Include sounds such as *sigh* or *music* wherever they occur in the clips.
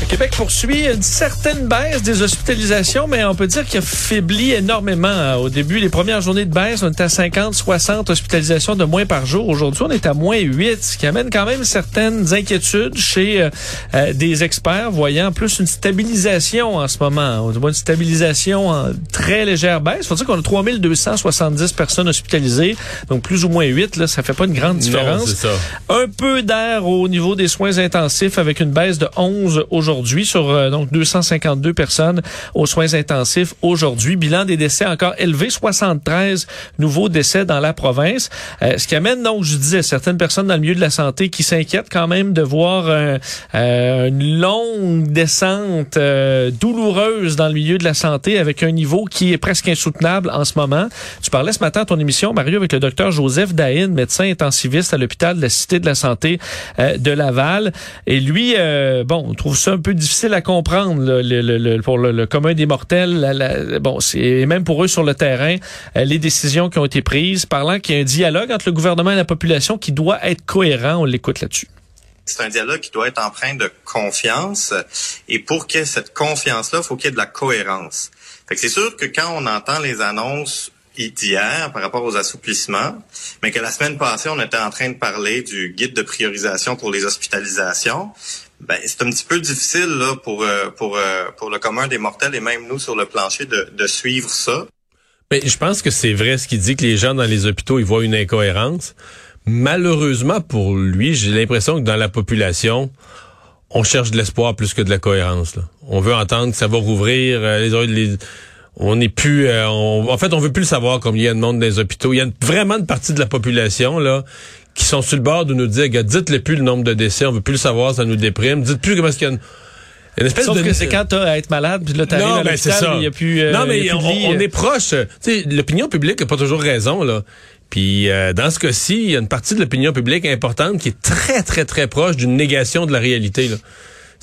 Le Québec poursuit une certaine baisse des hospitalisations, mais on peut dire qu'il a faibli énormément. hein. Au début, les premières journées de baisse, on était à 50, 60 hospitalisations de moins par jour. Aujourd'hui, on est à moins 8, ce qui amène quand même certaines inquiétudes chez euh, euh, des experts, voyant plus une stabilisation en ce moment. On voit une stabilisation en très légère baisse. faut dire qu'on a 3270 personnes hospitalisées, donc plus ou moins 8, là, ça fait pas une grande différence. Non, c'est ça. Un peu d'air au niveau des soins intensifs avec une baisse de 11 aujourd'hui sur euh, donc 252 personnes aux soins intensifs aujourd'hui. Bilan des décès encore élevé, 73 nouveaux décès dans la province. Euh, ce qui amène donc, je disais, certaines personnes dans le milieu de la santé qui s'inquiètent quand même de voir euh, euh, une longue descente euh, douloureuse dans le milieu de la santé avec un niveau qui est presque insoutenable en ce moment. Tu parlais ce matin à ton émission, Mario, avec le docteur Joseph Dahin, médecin intensiviste à l'hôpital de la Cité de la Santé euh, de Laval. Et lui, bon, on trouve ça un peu difficile à comprendre pour le, commun des mortels. La- bon, c'est même pour eux sur le terrain, euh, les décisions qui ont été prises, parlant qu'il y a un dialogue entre le gouvernement et la population qui doit être cohérent. On l'écoute là-dessus. C'est un dialogue qui doit être empreint de confiance. Et pour qu'il y ait cette confiance-là, il faut qu'il y ait de la cohérence. Fait que c'est sûr que quand on entend les annonces d'hier par rapport aux assouplissements, mais que la semaine passée, on était en train de parler du guide de priorisation pour les hospitalisations, ben, c'est un petit peu difficile là, pour, euh, pour, euh, pour le commun des mortels et même nous sur le plancher de, de suivre ça. Mais je pense que c'est vrai ce qu'il dit que les gens dans les hôpitaux, ils voient une incohérence. Malheureusement pour lui, j'ai l'impression que dans la population, on cherche de l'espoir plus que de la cohérence. là. On veut entendre que ça va rouvrir. euh, les, les- on n'est plus. euh, on- en fait, on veut plus le savoir combien il y a de monde dans les hôpitaux. Il y a vraiment une partie de la population là qui sont sur le bord de nous dire, dites-le plus le nombre de décès. On veut plus le savoir, ça nous déprime. Dites plus comment est-ce qu'il y a une, une espèce Sauf de que c'est quand t'as à être malade, puis là, t'arrives à ben l'hôpital, il y a plus, euh, non, mais on, lit, euh. est proche. Tu sais, l'opinion publique n'a pas toujours raison, là. Puis euh, dans ce cas-ci, il y a une partie de l'opinion publique importante qui est très, très, très proche d'une négation de la réalité. là.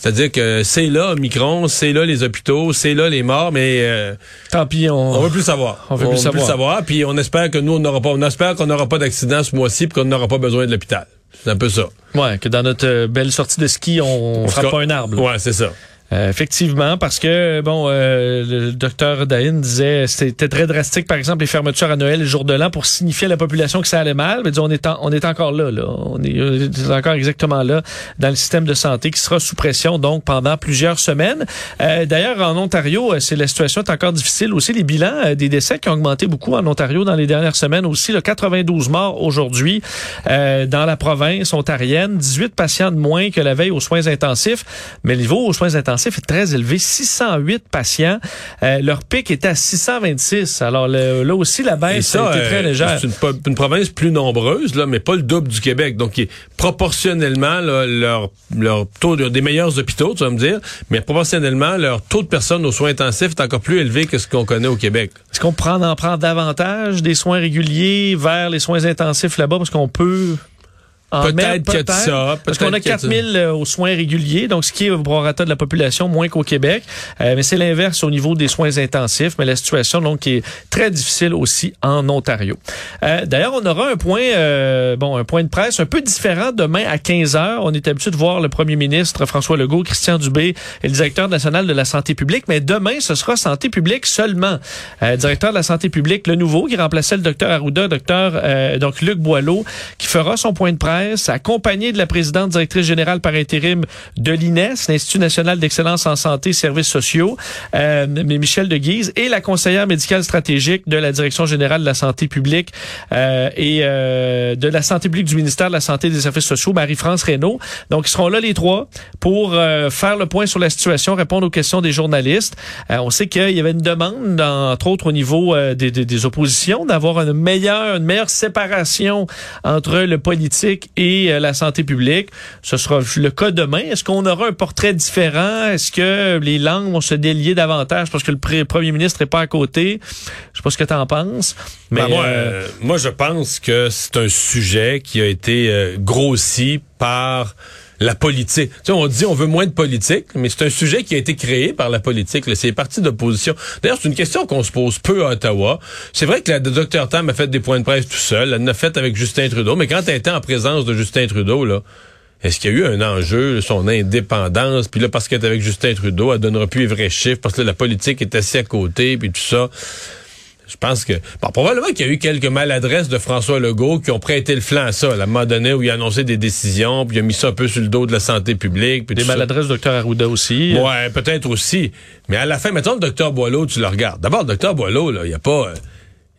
C'est-à-dire que c'est là Omicron, c'est là les hôpitaux, c'est là les morts, mais euh, Tant pis, on, on veut plus savoir. On veut plus savoir. Puis on espère que nous on n'aura pas, on espère qu'on n'aura pas d'accident ce mois-ci, puis qu'on n'aura pas besoin de l'hôpital. C'est un peu ça. Ouais, que dans notre euh, belle sortie de ski, on, frappe pas un arbre. là. Ouais, c'est ça. Euh, effectivement, parce que bon, euh, le docteur Dahin disait c'était très drastique, par exemple, les fermetures à Noël le jour de l'an pour signifier à la population que ça allait mal. Mais on est on est encore là, là. On est, euh, on est encore exactement là dans le système de santé qui sera sous pression donc pendant plusieurs semaines. Euh, D'ailleurs, en Ontario, euh, c'est la situation est encore difficile aussi. Les bilans euh, des décès qui ont augmenté beaucoup en Ontario dans les dernières semaines aussi. Là, 92 morts aujourd'hui euh, dans la province ontarienne, 18 patients de moins que la veille aux soins intensifs. Mais le niveau aux soins intensifs est très élevé, 608 patients. Euh, leur pic était à 626. Alors le- là aussi, la baisse ça, a été très euh, légère. c'est une, province plus nombreuse, là, mais pas le double du Québec. Donc, proportionnellement, là, leur, leur taux de, des meilleurs hôpitaux, tu vas me dire, mais proportionnellement, leur taux de personnes aux soins intensifs est encore plus élevé que ce qu'on connaît au Québec. Est-ce qu'on prend en prend davantage des soins réguliers vers les soins intensifs là-bas? Parce qu'on peut Peut-être qu'il y a de peut-être, ça. Parce qu'on a peut-être qu'il y de ça. 4000 euh, aux soins réguliers, donc ce qui est au prorata de la population, moins qu'au Québec. Euh, mais c'est l'inverse au niveau des soins intensifs. Mais la situation, donc, est très difficile aussi en Ontario. Euh, D'ailleurs, on aura un point, euh, bon, un point de presse un peu différent demain à 15 heures. On est habitué de voir le premier ministre François Legault, Christian Dubé et le directeur national de la santé publique. Mais demain, ce sera santé publique seulement. Euh, directeur de la santé publique, le nouveau, qui remplaçait le docteur Arruda, docteur, euh, donc Luc Boileau, qui fera son point de presse, accompagné de la présidente directrice générale par intérim de l'INES, l'Institut national d'excellence en santé et services sociaux, euh, Michel de Guise, et la conseillère médicale stratégique de la Direction générale de la santé publique euh, et euh, de la santé publique du ministère de la Santé et des Services sociaux, Marie-France Reynaud. Donc, ils seront là les trois pour euh, faire le point sur la situation, répondre aux questions des journalistes. Euh, on sait qu'il y avait une demande, entre autres au niveau euh, des, des oppositions, d'avoir une meilleure, une meilleure séparation entre le politique et euh, la santé publique. Ce sera le cas demain. Est-ce qu'on aura un portrait différent? Est-ce que les langues vont se délier davantage parce que le premier ministre n'est pas à côté? Je sais pas ce que tu en penses. Mais Ben, moi, euh, euh, moi, je pense que c'est un sujet qui a été euh, grossi par la politique. Tu sais, on dit on veut moins de politique, mais c'est un sujet qui a été créé par la politique. C'est les partis d'opposition. D'ailleurs, c'est une question qu'on se pose peu à Ottawa. C'est vrai que la Dr Tam a fait des points de presse tout seul. Elle en a fait avec Justin Trudeau. Mais quand elle était en présence de Justin Trudeau, là, est-ce qu'il y a eu un enjeu, son indépendance, puis là, parce qu'elle est avec Justin Trudeau, elle donnera plus les vrais chiffres, parce que la politique est assise à côté, puis tout ça. Je pense que... Bon, probablement qu'il y a eu quelques maladresses de François Legault qui ont prêté le flanc à ça, à un moment donné où il a annoncé des décisions, puis il a mis ça un peu sur le dos de la santé publique. Puis des maladresses du docteur Arruda aussi. Ouais, peut-être aussi. Mais à la fin, mettons le docteur Boileau, tu le regardes. D'abord, le docteur Boileau, là, il n'y a pas... euh,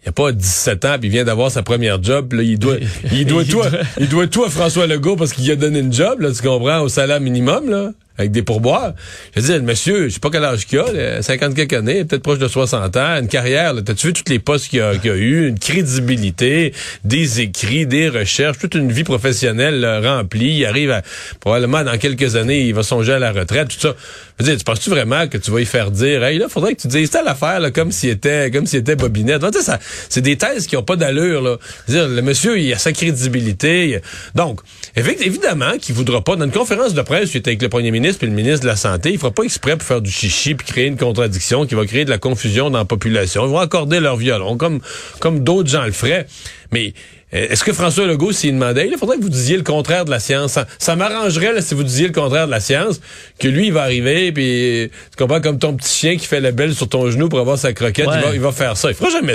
il a pas 17 ans puis il vient d'avoir sa première job, là, il doit *laughs* il doit Il tout à, il doit tout à François Legault parce qu'il a donné une job là, tu comprends, au salaire minimum là, avec des pourboires. Je veux dire, le monsieur, je sais pas quel âge qu'il a, là, 50 quelques années, peut-être proche de 60 ans, une carrière, t'as-tu vu tous les postes qu'il a, a eu, une crédibilité, des écrits, des recherches, toute une vie professionnelle là, remplie, il arrive à probablement dans quelques années, il va songer à la retraite, tout ça. Je veux dire, tu penses-tu vraiment que tu vas y faire dire, hey, là, faudrait que tu dises telle affaire, là, comme s'il était, comme s'il était bobinette. Tu ça, c'est des thèses qui ont pas d'allure, là. Dire, le monsieur, il a sa crédibilité. Donc, évi- évidemment qu'il voudra pas, dans une conférence de presse, il était avec le premier ministre et le ministre de la Santé, il fera pas exprès pour faire du chichi puis créer une contradiction qui va créer de la confusion dans la population. Ils vont accorder leur violon, comme, comme d'autres gens le feraient. Mais, euh, est-ce que François Legault, s'il demandait, il faudrait que vous disiez le contraire de la science. Ça, ça m'arrangerait si vous disiez le contraire de la science, que lui, il va arriver, puis tu comprends, comme ton petit chien qui fait la belle sur ton genou pour avoir sa croquette, Ouais. il, va, il va faire ça. Il fera jamais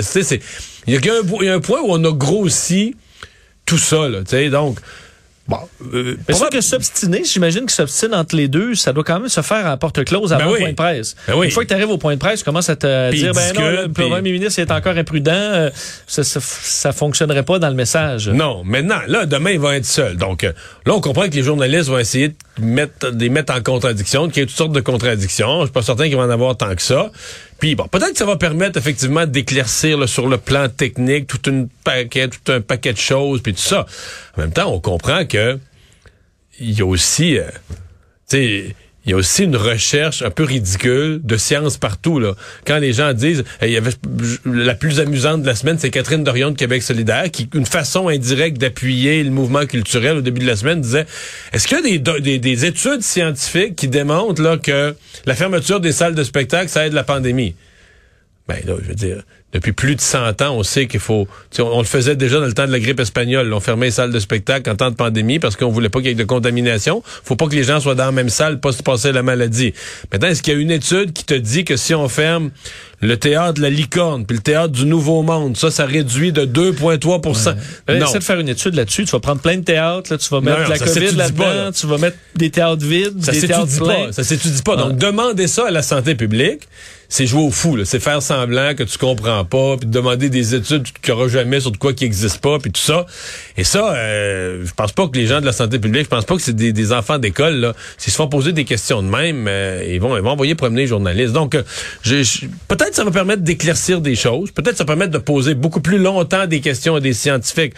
Il y, a il y a un point où on a grossi tout ça, là, tu sais, donc... Bon, euh, Mais sûr que s'obstiner, j'imagine que s'obstiner entre les deux, ça doit quand même se faire à porte close avant Ben oui. le point de presse. Ben oui. Une fois que tu arrives au point de presse, tu commences à te dire, ben non, le premier ministre est encore imprudent, euh, ça, ça, ça fonctionnerait pas dans le message. Non, maintenant, là, demain, il va être seul. Donc, euh, là, on comprend que les journalistes vont essayer de mettre, de les mettre en contradiction, de créer toutes sortes de contradictions. Je suis pas certain qu'il va en avoir tant que ça. Puis, bon, peut-être que ça va permettre, effectivement, d'éclaircir sur le plan technique tout, une paquet, tout un paquet de choses, puis tout ça. En même temps, on comprend que il y a aussi... euh, il y a aussi une recherche un peu ridicule de science partout. Là. Quand les gens disent, Hey, il y avait la plus amusante de la semaine, c'est Catherine Dorion de Québec solidaire, qui, une façon indirecte d'appuyer le mouvement culturel au début de la semaine, disait, est-ce qu'il y a des, des études scientifiques qui démontrent là, que la fermeture des salles de spectacle, ça aide la pandémie? Ben là, je veux dire, depuis plus de 100 ans, on sait qu'il faut... On, on le faisait déjà dans le temps de la grippe espagnole. On fermait les salles de spectacle en temps de pandémie parce qu'on voulait pas qu'il y ait de contamination. faut pas que les gens soient dans la même salle, pas se passer la maladie. Maintenant, est-ce qu'il y a une étude qui te dit que si on ferme le théâtre de la licorne puis le théâtre du Nouveau Monde, ça, ça réduit de 2,3% Euh, Non. Essaie de faire une étude là-dessus. Tu vas prendre plein de théâtres, là, tu vas mettre non, la COVID là-dedans, là. tu vas mettre des théâtres vides, Ça des théâtres s'étudie pleins. pas. Ça s'étudie pas. Donc, Ouais. demander ça à la santé publique, c'est jouer au fou. là. C'est faire semblant que tu comprends pas, puis demander des études qu'il n'y aura jamais sur de quoi qui n'existe pas, puis tout ça. Et ça, euh, je pense pas que les gens de la santé publique, je pense pas que c'est des, des enfants d'école. là. S'ils se font poser des questions de même, euh, ils, vont, ils vont envoyer promener les journalistes. Donc, euh, je- je- peut-être ça va permettre d'éclaircir des choses. Peut-être ça va permettre de poser beaucoup plus longtemps des questions à des scientifiques.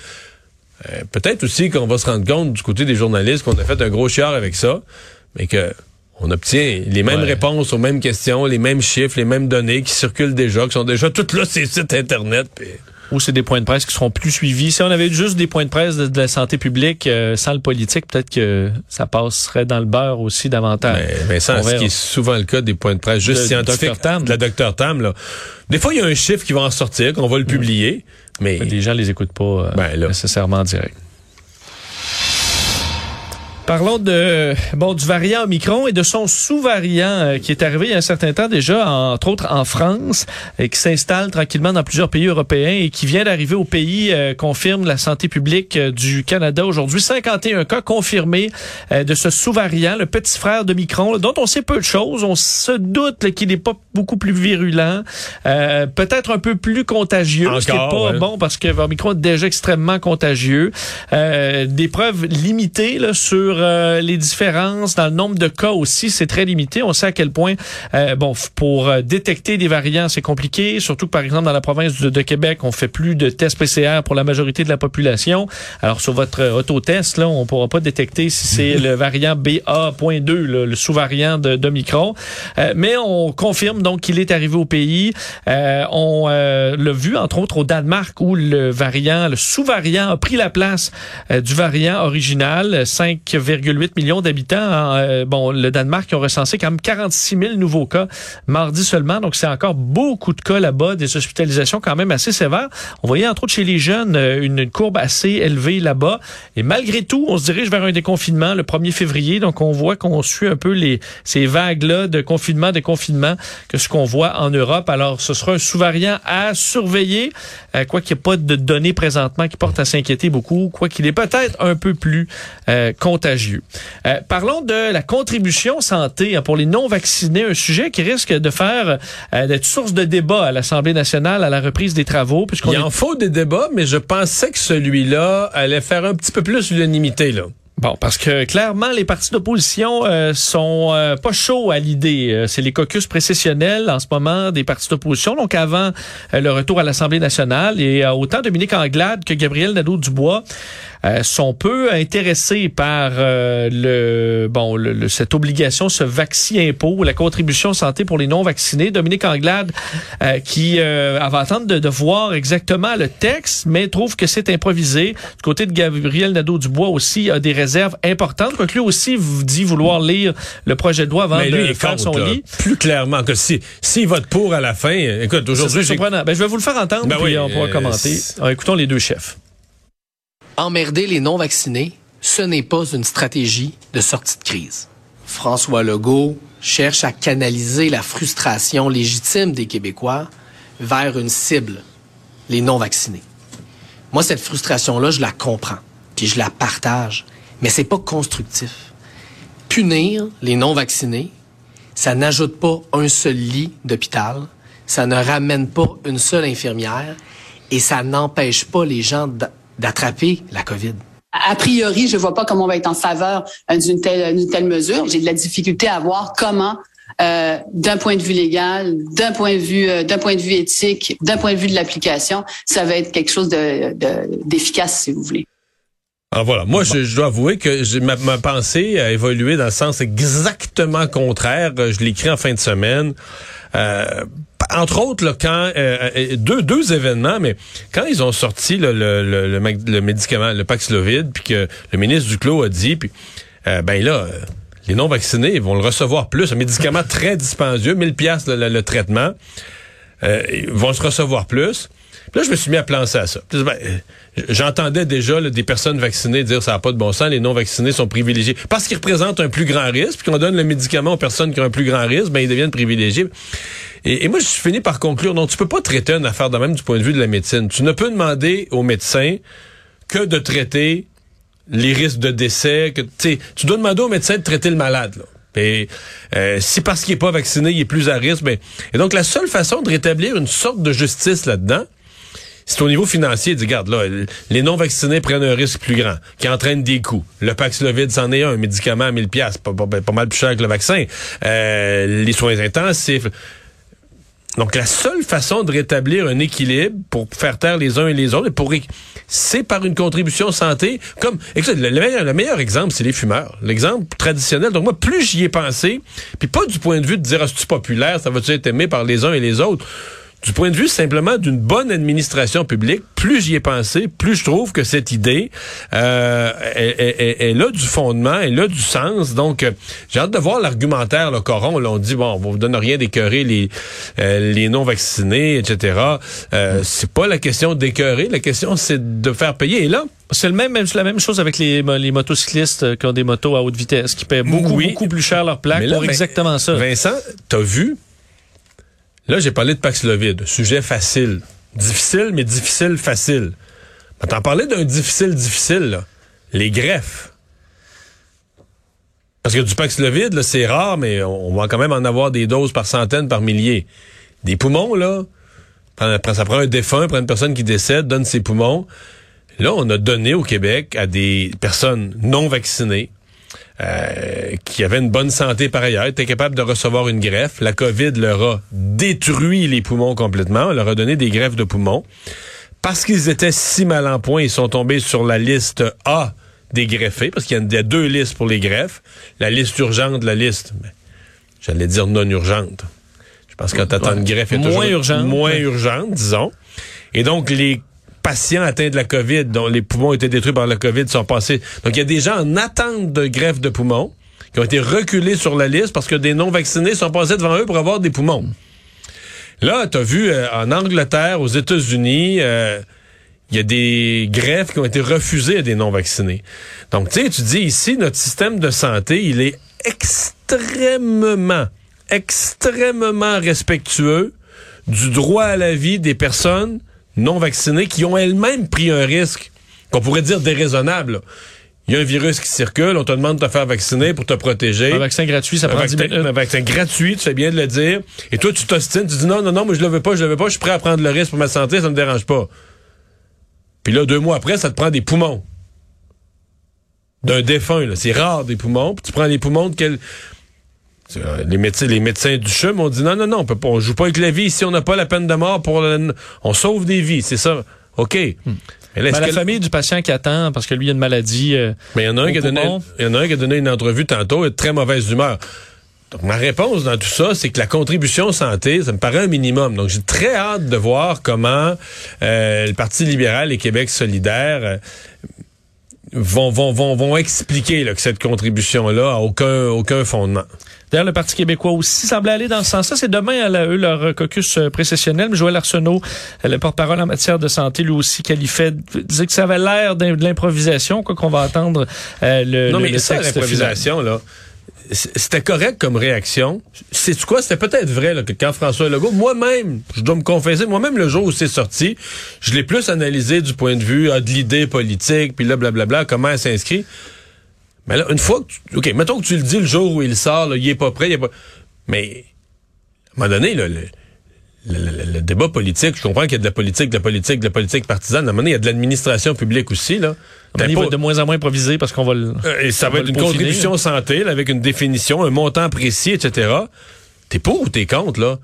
Euh, peut-être aussi qu'on va se rendre compte du côté des journalistes qu'on a fait un gros chiard avec ça, mais que on obtient les mêmes Ouais. réponses aux mêmes questions, les mêmes chiffres, les mêmes données qui circulent déjà, qui sont déjà toutes là sur les sites Internet. puis- Ou c'est des points de presse qui seront plus suivis. Si on avait juste des points de presse de, de la santé publique euh, sans le politique, peut-être que ça passerait dans le beurre aussi davantage. Mais, On ce qui est souvent le cas des points de presse juste De- scientifiques. Tam. De la Dr. Tam, là. Des fois, il y a un chiffre qui va en sortir, qu'on va le publier, mais... Mais les gens les écoutent pas euh, Ben, là. nécessairement en direct. Parlons de bon du variant Omicron et de son sous-variant euh, qui est arrivé il y a un certain temps déjà, entre autres en France, et qui s'installe tranquillement dans plusieurs pays européens et qui vient d'arriver au pays, euh, confirme la santé publique euh, du Canada aujourd'hui. 51 cas confirmés euh, de ce sous-variant, le petit frère de Micron, dont on sait peu de choses. On se doute là, qu'il n'est pas beaucoup plus virulent, euh, peut-être un peu plus contagieux, ce qui n'est pas ouais. bon parce que Omicron est déjà extrêmement contagieux. Euh, des preuves limitées là, sur euh, les différences dans le nombre de cas aussi, c'est très limité. On sait à quel point, euh, bon, pour euh, détecter des variants, c'est compliqué. Surtout que par exemple dans la province de, de Québec, on fait plus de tests PCR pour la majorité de la population. Alors sur votre euh, autotest, là, on pourra pas détecter si c'est le variant BA.2, là, le sous-variant de, d'Omicron. Euh, mais on confirme donc qu'il est arrivé au pays. Euh, on euh, l'a vu entre autres au Danemark où le variant, le sous-variant a pris la place du variant original. 5,8 millions d'habitants. en, euh, bon, le Danemark ont recensé quand même 46 000 nouveaux cas mardi seulement. Donc c'est encore beaucoup de cas là-bas, des hospitalisations quand même assez sévères. On voyait entre autres chez les jeunes euh, une, courbe assez élevée là-bas. Et malgré tout, on se dirige vers un déconfinement le 1er février. Donc on voit qu'on suit un peu les ces vagues-là de confinement, déconfinement que ce qu'on voit en Europe. Alors ce sera un sous-variant à surveiller, euh, quoi qu'il n'y ait pas de données présentement qui portent à s'inquiéter beaucoup, quoi qu'il est peut-être un peu plus euh. Euh, parlons de la contribution santé hein, pour les non-vaccinés, un sujet qui risque de faire euh, d'être source de débat à l'Assemblée nationale à la reprise des travaux, Il est en faut des débats, mais je pensais que celui-là allait faire un petit peu plus l'unanimité, là. Bon, parce que clairement, les partis d'opposition euh, sont euh, pas chauds à l'idée. Euh, c'est les caucus précessionnels en ce moment des partis d'opposition. Donc avant le retour à l'Assemblée nationale, et autant Dominique Anglade que Gabriel Nadeau-Dubois euh, sont peu intéressés par euh, le bon le, le- cette obligation, ce vaccin impôt, la contribution santé pour les non vaccinés. Dominique Anglade euh, qui euh, va attendre de, de voir exactement le texte, mais trouve que c'est improvisé. Du côté de Gabriel Nadeau-Dubois aussi a des réserves importantes, quoique lui aussi dit vouloir lire le projet de loi avant mais de lui, est faire son là. lit. Plus clairement que si, s'il vote pour à la fin, écoute, aujourd'hui, surprenant. Ben, je vais vous le faire entendre, Ben puis oui, on pourra commenter. Alors, écoutons les deux chefs. Emmerder les non-vaccinés, ce n'est pas une stratégie de sortie de crise. François Legault cherche à canaliser la frustration légitime des Québécois vers une cible, les non-vaccinés. Moi, cette frustration-là, je la comprends, puis je la partage, mais c'est pas constructif. Punir les non-vaccinés, ça n'ajoute pas un seul lit d'hôpital, ça ne ramène pas une seule infirmière, et ça n'empêche pas les gens d'attraper la COVID. A priori, je vois pas comment on va être en faveur euh, d'une telle, mesure. J'ai de la difficulté à voir comment, euh, d'un point de vue légal, d'un point de vue, euh, d'un point de vue éthique, d'un point de vue de l'application, ça va être quelque chose de, de- d'efficace, si vous voulez. Alors voilà, moi je, je dois avouer que j'ai- ma, ma pensée a évolué dans le sens exactement contraire. Je l'écris en fin de semaine. Euh, entre autres, là, quand euh, euh, deux, deux événements, mais quand ils ont sorti là, le, le, le, le médicament, le Paxlovid, puis que le ministre Duclos a dit, puis euh, ben là, euh, les non vaccinés vont le recevoir plus, un médicament très dispendieux, 1000 pièces le, traitement, euh, ils vont se recevoir plus. Puis là, je me suis mis à penser à ça. Ben, euh, J'entendais déjà là, des personnes vaccinées dire ça n'a pas de bon sens, les non-vaccinés sont privilégiés. Parce qu'ils représentent un plus grand risque, puis qu'on donne le médicament aux personnes qui ont un plus grand risque, ben ils deviennent privilégiés. Et, et moi, je suis fini par conclure, non, tu peux pas traiter une affaire de même du point de vue de la médecine. Tu ne peux demander aux médecins que de traiter les risques de décès. Que, tu dois demander au médecin de traiter le malade. Là. Et, euh, si parce qu'il est pas vacciné, il est plus à risque, ben, et donc la seule façon de rétablir une sorte de justice là-dedans, c'est au niveau financier. Dis, regarde, là, les non-vaccinés prennent un risque plus grand, qui entraîne des coûts. Le Paxlovid, c'en est un, un médicament à 1000 pièces, pas, mal plus cher que le vaccin. Euh, les soins intensifs. Donc, la seule façon de rétablir un équilibre pour faire taire les uns et les autres, c'est par une contribution santé. Comme, le meilleur, le meilleur exemple, c'est les fumeurs. L'exemple traditionnel. Donc, moi, plus j'y ai pensé, puis pas du point de vue de dire, ah, c'est populaire, ça va-tu être aimé par les uns et les autres? Du point de vue simplement d'une bonne administration publique, plus j'y ai pensé, plus je trouve que cette idée euh, elle, a du fondement, elle a du sens. Donc, euh, j'ai hâte de voir l'argumentaire, le coron. Là, on dit, bon, on vous donne rien d'écœurer les, euh, les non-vaccinés, etc. Euh, c'est pas la question d'écœurer, la question, c'est de faire payer. Et là, c'est le même, la même chose avec les, les motocyclistes qui ont des motos à haute vitesse, qui paient beaucoup, beaucoup plus cher leur plaque pour exactement ça. Vincent, t'as vu Là, j'ai parlé de Paxlovid, sujet facile. Difficile, mais difficile, facile. T'en parlais d'un difficile, difficile, là. les greffes. Parce que du Paxlovid, c'est rare, mais on va quand même en avoir des doses par centaines, par milliers. Des poumons, là, ça prend un défunt, prend une personne qui décède, donne ses poumons. Là, on a donné au Québec à des personnes non vaccinées euh, qui avaient une bonne santé par ailleurs, étaient capables de recevoir une greffe. La COVID leur a détruit les poumons complètement, on leur a donné des greffes de poumons. Parce qu'ils étaient si mal en point, ils sont tombés sur la liste A des greffés, parce qu'il y a deux listes pour les greffes. La liste urgente, la liste, j'allais dire non urgente. Je pense que quand t'attends une greffe, est moins urgente. Moins urgente, disons. Et donc, les patients atteints de la COVID, dont les poumons étaient détruits par la COVID, sont passés. Donc, il y a des gens en attente de greffe de poumons qui ont été reculés sur la liste parce que des non-vaccinés sont passés devant eux pour avoir des poumons. Là, tu as vu, euh, en Angleterre, aux États-Unis, euh, il y a des greffes qui ont été refusées à des non-vaccinés. Donc, tu sais, tu dis ici, notre système de santé, il est extrêmement, extrêmement respectueux du droit à la vie des personnes non vaccinées qui ont elles-mêmes pris un risque qu'on pourrait dire déraisonnable. Il y a un virus qui circule, on te demande de te faire vacciner pour te protéger. Un vaccin gratuit, ça prend 10 minutes. Un vaccin gratuit, tu fais bien de le dire. Et toi, tu t'ostines, tu dis non, non, non, moi je le veux pas, je le veux pas, je suis prêt à prendre le risque pour ma santé, ça me dérange pas. Puis là, deux mois après, ça te prend des poumons. D'un défunt, là. C'est rare des poumons. Puis tu prends les poumons de quel... Euh, les médecins, les médecins du CHUM ont dit non, non, non, on peut pas, on joue pas avec la vie. Si on n'a pas la peine de mort pour, on sauve des vies, c'est ça. OK. Hmm. Mais la famille du patient qui attend parce que lui a une maladie. Euh, mais il y en a un qui a donné, il y en a un qui a donné une entrevue tantôt et de très mauvaise humeur. Donc, ma réponse dans tout ça, c'est que la contribution santé, ça me paraît un minimum. Donc, j'ai très hâte de voir comment euh, le Parti libéral et Québec solidaire vont, vont, vont, vont expliquer là, que cette contribution-là a aucun, aucun fondement. D'ailleurs, le Parti québécois aussi semblait aller dans ce sens-là. C'est demain, à eux, leur caucus euh, précessionnel. Mais Joël Arsenault, euh, le porte-parole en matière de santé, lui aussi qualifiait, disait que ça avait l'air de l'improvisation, quoi qu'on va attendre euh, le, non, mais ça, l'improvisation, là c'était correct comme réaction. C'est quoi? C'était peut-être vrai là, que quand François Legault, moi-même, je dois me confesser, moi-même le jour où c'est sorti, je l'ai plus analysé du point de vue ah, de l'idée politique, puis là, blablabla, comment elle s'inscrit. Mais là, une fois que tu, OK, mettons que tu le dis le jour où il sort, là, il est pas prêt, il est pas. Mais à un moment donné, là, le, le, débat politique, je comprends qu'il y a de la politique, de la politique, de la politique partisane. À un moment donné, il y a de l'administration publique aussi. Là. Il va de moins en moins improvisé parce qu'on va le. Euh, et ça va être une contribution santé avec une définition, un montant précis, etc. T'es pour ou t'es contre, là?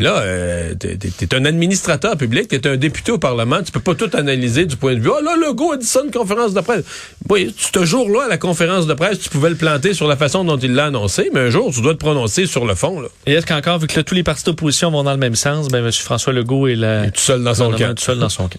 Là, euh, t'es es un administrateur public, t'es un député au Parlement, tu peux pas tout analyser du point de vue. Oh là, le go a dit ça une conférence de presse. Oui, ce jour-là, à la conférence de presse, tu pouvais le planter sur la façon dont il l'a annoncé, mais un jour, tu dois te prononcer sur le fond. Là. Et est-ce qu'encore, vu que tous les partis d'opposition vont dans le même sens, ben M. François Legault est, là, tout seul dans son camp. Tout seul dans son camp.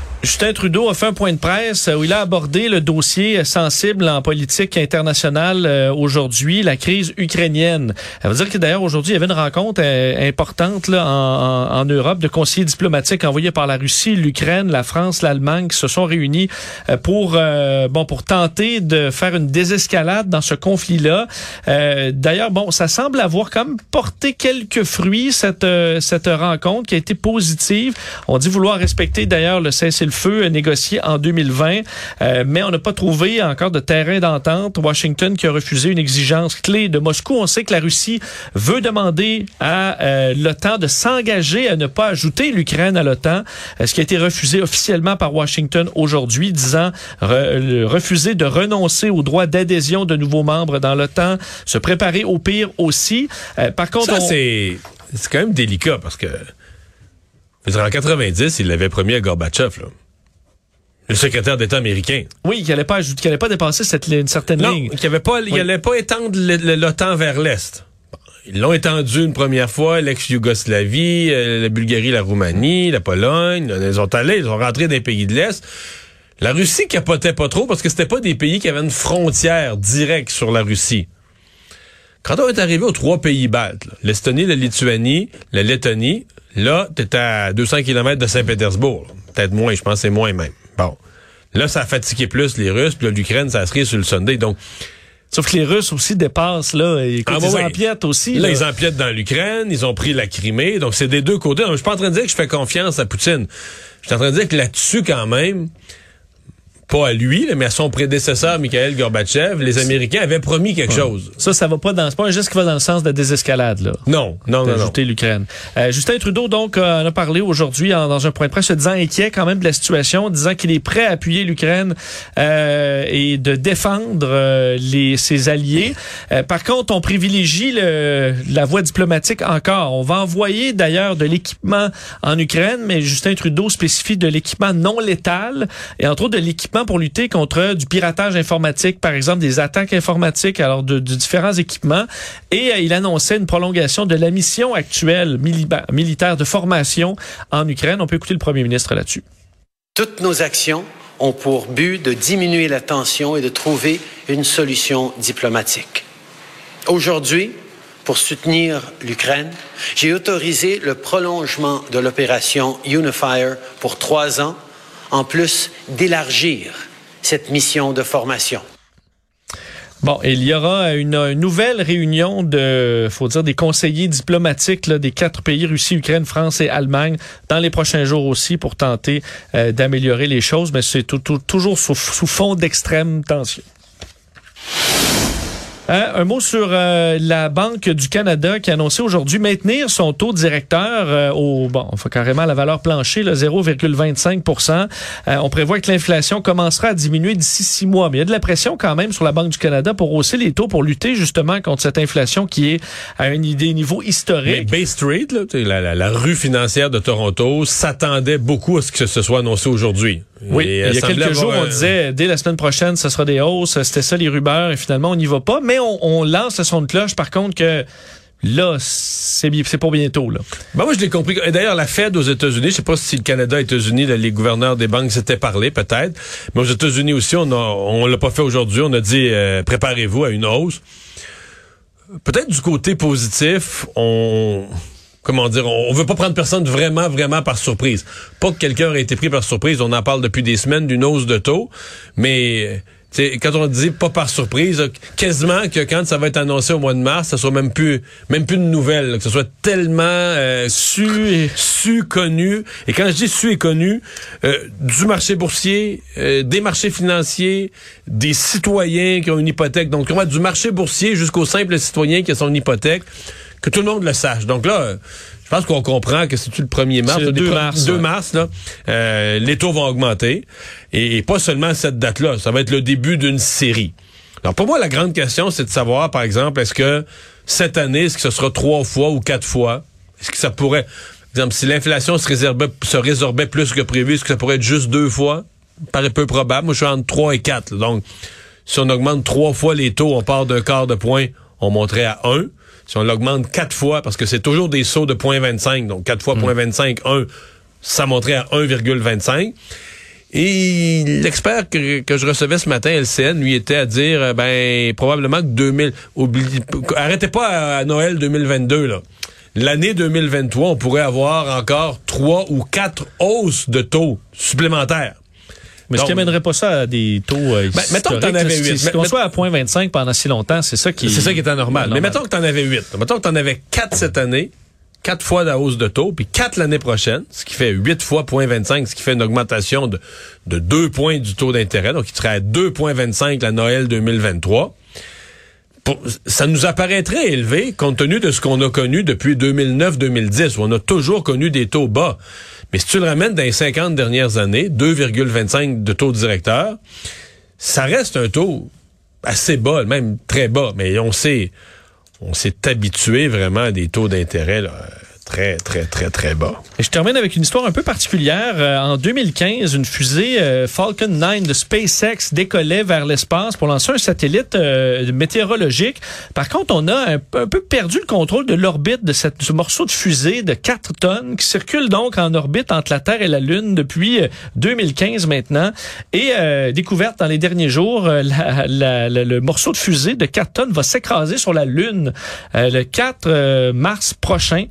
Justin Trudeau a fait un point de presse où il a abordé le dossier sensible en politique internationale euh, aujourd'hui, la crise ukrainienne. Ça veut dire que d'ailleurs aujourd'hui, il y avait une rencontre euh, importante là, en, Europe de conseillers diplomatiques envoyés par la Russie, l'Ukraine, la France, l'Allemagne qui se sont réunis euh, pour bon pour tenter de faire une désescalade dans ce conflit-là. d'ailleurs, bon, ça semble avoir même porté quelques fruits cette cette rencontre qui a été positive. On dit vouloir respecter d'ailleurs le cessez feu négocié en 2020, euh, mais on n'a pas trouvé encore de terrain d'entente. Washington qui a refusé une exigence clé de Moscou. On sait que la Russie veut demander à euh, l'OTAN de s'engager à ne pas ajouter l'Ukraine à l'OTAN, euh, ce qui a été refusé officiellement par Washington aujourd'hui, disant refuser de renoncer au droit d'adhésion de nouveaux membres dans l'OTAN, se préparer au pire aussi. par contre, ça c'est c'est quand même délicat parce que en 90, il l'avait promis à Gorbatchev. Là le secrétaire d'État américain. Oui, qui n'allait pas pas dépasser cette une certaine non, ligne. Qui avait pas, il n'allait pas étendre l'OTAN vers l'est. ils l'ont étendu une première fois, l'ex-Yougoslavie, euh, la Bulgarie, la Roumanie, la Pologne. Ils sont allés, ils sont rentrés dans les pays de l'Est. La Russie capotait pas trop parce que c'était pas des pays qui avaient une frontière directe sur la Russie. Quand on est arrivé aux trois pays baltes, l'Estonie, la Lituanie, la Lettonie, là, t'étais à 200 km de Saint-Pétersbourg. Peut-être moins, je pense que c'est moins même. Bon. Là, ça a fatigué plus les Russes, puis l'Ukraine, ça serait sur le Sunday. Donc, Sauf que les Russes aussi dépassent, là. Écoute, Ah, ils oui. empiètent aussi. Là, là. ils empiètent dans l'Ukraine, ils ont pris la Crimée, donc c'est des deux côtés. Donc, je suis pas en train de dire que je fais confiance à Poutine. Je suis en train de dire que là-dessus, quand même, pas à lui, mais à son prédécesseur, Mikhail Gorbatchev, les Américains avaient promis quelque chose. Ça, ça va pas dans, c'est pas un geste qui va dans le sens de la désescalade, là. Non, non, non, d'ajouter l'Ukraine. Euh, Justin Trudeau, donc, euh, en a parlé aujourd'hui en- dans un point de presse, se disant inquiet quand même de la situation, disant qu'il est prêt à appuyer l'Ukraine euh, et de défendre euh, les, ses alliés. Euh, par contre, on privilégie le- la voie diplomatique encore. On va envoyer d'ailleurs de l'équipement en Ukraine, mais Justin Trudeau spécifie de l'équipement non létal et entre autres de l'équipement pour lutter contre du piratage informatique, par exemple des attaques informatiques, alors de, de différents équipements. Et euh, il annonçait une prolongation de la mission actuelle mili- militaire de formation en Ukraine. On peut écouter le premier ministre là-dessus. Toutes nos actions ont pour but de diminuer la tension et de trouver une solution diplomatique. Aujourd'hui, pour soutenir l'Ukraine, j'ai autorisé le prolongement de l'opération Unifier pour trois ans, en plus d'élargir cette mission de formation. Bon, il y aura une, nouvelle réunion de, faut dire, des conseillers diplomatiques des quatre pays, Russie, Ukraine, France et Allemagne, dans les prochains jours aussi pour tenter euh, d'améliorer les choses, mais c'est toujours sous, sous fond d'extrême tension. Hein, un mot sur euh, la Banque du Canada qui a annoncé aujourd'hui maintenir son taux directeur euh, au bon, enfin carrément la valeur plancher, le 0,25% Euh, On prévoit que l'inflation commencera à diminuer d'ici six mois, mais il y a de la pression quand même sur la Banque du Canada pour hausser les taux pour lutter justement contre cette inflation qui est à un des niveaux Mais historiques. Bay Street, la rue financière de Toronto, s'attendait beaucoup à ce que ce soit annoncé aujourd'hui. Oui, Et, il euh, y a quelques jours, on disait dès la semaine prochaine, ce sera des hausses. C'était ça les rumeurs et finalement on n'y va pas. Mais on, on lance le son de cloche par contre que là, c'est pour bientôt là. Ben moi, je l'ai compris. Et D'ailleurs, la Fed aux États-Unis, je sais pas si le Canada États-Unis, les gouverneurs des banques s'étaient parlé, peut-être. Mais aux États-Unis aussi, on on l'a pas fait aujourd'hui. On a dit, euh, préparez-vous à une hausse. Peut-être du côté positif, on, comment dire, on, veut pas prendre personne vraiment, vraiment par surprise. Pas que quelqu'un ait été pris par surprise. On en parle depuis des semaines d'une hausse de taux. Mais, quand on dit pas par surprise, quasiment que quand ça va être annoncé au mois de mars, ça soit même plus, même plus de nouvelles, que ce soit tellement euh, su su connu. Et quand je dis su et connu, euh, du marché boursier, euh, des marchés financiers, des citoyens qui ont une hypothèque. Donc, du marché boursier jusqu'au simple citoyen qui a son hypothèque, que tout le monde le sache. Donc là. je pense qu'on comprend que c'est le 1er mars? Le des 2 pro- mars, 2 ouais. mars, là, euh, les taux vont augmenter. Et, et pas seulement cette date-là. Ça va être le début d'une série. Alors, pour moi, la grande question, c'est de savoir, par exemple, est-ce que cette année, est-ce que ce sera trois fois ou quatre fois? Est-ce que ça pourrait, par exemple, si l'inflation se, résorbait, se résorbait plus que prévu, est-ce que ça pourrait être juste deux fois? Ça paraît peu probable. Moi, je suis entre trois et quatre. là. Donc, si on augmente trois fois les taux, on part d'un quart de point, on monterait à un. Si on l'augmente quatre fois, parce que c'est toujours des sauts de 0.25, donc quatre fois 0.25, 1, ça monterait à 1,25. Et l'expert que, que je recevais ce matin, LCN, lui était à dire, euh, ben, probablement que 2000, oublie, arrêtez pas à, à Noël 2022, là. L'année 2023, on pourrait avoir encore trois ou quatre hausses de taux supplémentaires. Mais ce qui amènerait pas ça à des taux euh, Ben, mettons que t'en avais là, huit. si- Si Mais- on mais- soit à 0.25 pendant si longtemps, c'est ça qui C'est ça qui est anormal. Mais mettons que tu en avais 8. Mettons que tu en avais 4 cette année, 4 fois la hausse de taux, puis 4 l'année prochaine, ce qui fait 8 fois 0.25, ce qui fait une augmentation de, de 2 points du taux d'intérêt. Donc, il serait à 2,25 la Noël 2023. Pour- ça nous apparaîtrait élevé compte tenu de ce qu'on a connu depuis 2009-2010, où on a toujours connu des taux bas. Mais si tu le ramènes dans les 50 dernières années, 2,25 de taux directeur, ça reste un taux assez bas, même très bas. Mais on s'est, on s'est habitué vraiment à des taux d'intérêt très, très, très, très bas. Et je termine avec une histoire un peu particulière. Euh, en 2015, une fusée euh, Falcon 9 de SpaceX décollait vers l'espace pour lancer un satellite euh, météorologique. Par contre, on a un, peu perdu le contrôle de l'orbite de ce morceau de fusée de 4 tonnes qui circule donc en orbite entre la Terre et la Lune depuis 2015 maintenant. Et découverte dans les derniers jours, le morceau de fusée de 4 tonnes va s'écraser sur la Lune le 4 mars prochain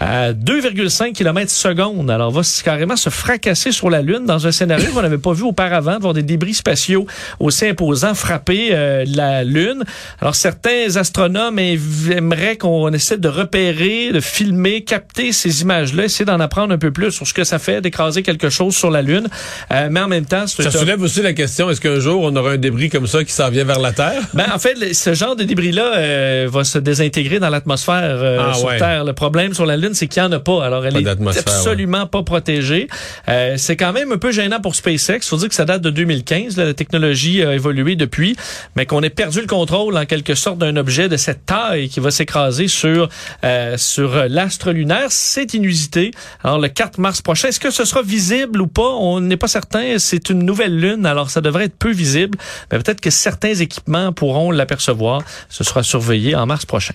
à 2,5 km seconde. Alors, on va carrément se fracasser sur la Lune dans un scénario qu'on n'avait pas vu auparavant, de voir des débris spatiaux aussi imposants frapper euh, la Lune. Alors, certains astronomes aimeraient qu'on essaie de repérer, de filmer, capter ces images-là, essayer d'en apprendre un peu plus sur ce que ça fait d'écraser quelque chose sur la Lune. Euh, mais en même temps, ça soulève aussi la question est-ce qu'un jour on aura un débris comme ça qui s'en vient vers la Terre? Ben en fait, ce genre de débris-là euh, va se désintégrer dans l'atmosphère ah, sur Terre. Le problème sur la Lune c'est qu'il n'y en a pas. Alors, elle est absolument pas protégée. Euh, c'est quand même un peu gênant pour SpaceX. faut dire que ça date de 2015. la technologie a évolué depuis, mais qu'on ait perdu le contrôle en quelque sorte d'un objet de cette taille qui va s'écraser sur euh, sur l'astre lunaire, c'est inusité. Alors, le 4 mars prochain, est-ce que ce sera visible ou pas? On n'est pas certain. C'est une nouvelle lune, alors ça devrait être peu visible. Mais peut-être que certains équipements pourront l'apercevoir. Ce sera surveillé en mars prochain.